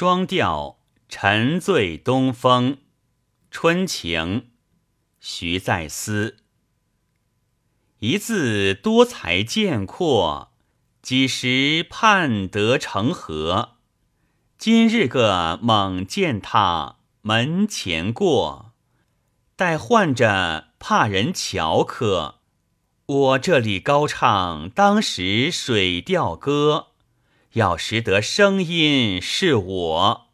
双调沉醉东风，春情徐再思。一字多才见阔，几时盼得成河？今日个猛见他门前过，待唤着怕人瞧客。我这里高唱当时《水调歌》，要识得声音是我。